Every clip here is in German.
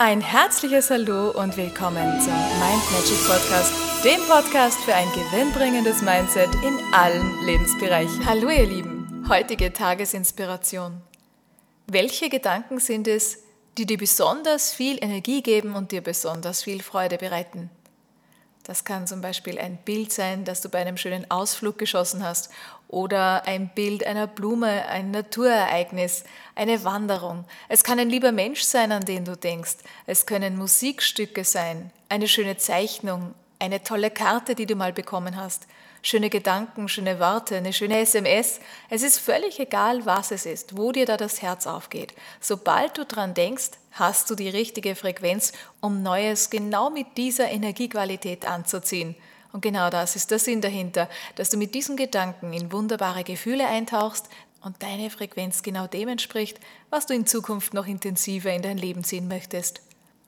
Ein herzliches Hallo und willkommen zum Mind Magic Podcast, dem Podcast für ein gewinnbringendes Mindset in allen Lebensbereichen. Hallo ihr Lieben, heutige Tagesinspiration. Welche Gedanken sind es, die dir besonders viel Energie geben und dir besonders viel Freude bereiten? Das kann zum Beispiel ein Bild sein, das du bei einem schönen Ausflug geschossen hast oder ein Bild einer Blume, ein Naturereignis, eine Wanderung. Es kann ein lieber Mensch sein, an den du denkst. Es können Musikstücke sein, eine schöne Zeichnung, eine tolle Karte, die du mal bekommen hast schöne Gedanken, schöne Worte, eine schöne SMS. Es ist völlig egal, was es ist, wo dir da das Herz aufgeht. Sobald du dran denkst, hast du die richtige Frequenz, um Neues genau mit dieser Energiequalität anzuziehen. Und genau das ist der Sinn dahinter, dass du mit diesen Gedanken in wunderbare Gefühle eintauchst und deine Frequenz genau dem entspricht, was du in Zukunft noch intensiver in dein Leben ziehen möchtest.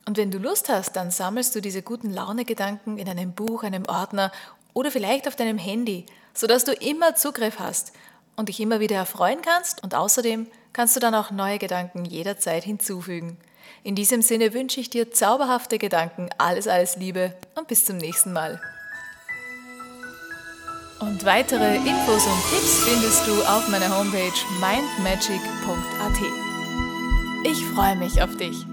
Und wenn du Lust hast, dann sammelst du diese guten Laune-Gedanken in einem Buch, einem Ordner oder vielleicht auf deinem Handy, sodass du immer Zugriff hast und dich immer wieder erfreuen kannst und außerdem kannst du dann auch neue Gedanken jederzeit hinzufügen. In diesem Sinne wünsche ich dir zauberhafte Gedanken, alles, alles Liebe und bis zum nächsten Mal. Und weitere Infos und Tipps findest du auf meiner Homepage mindmagic.at. Ich freue mich auf dich.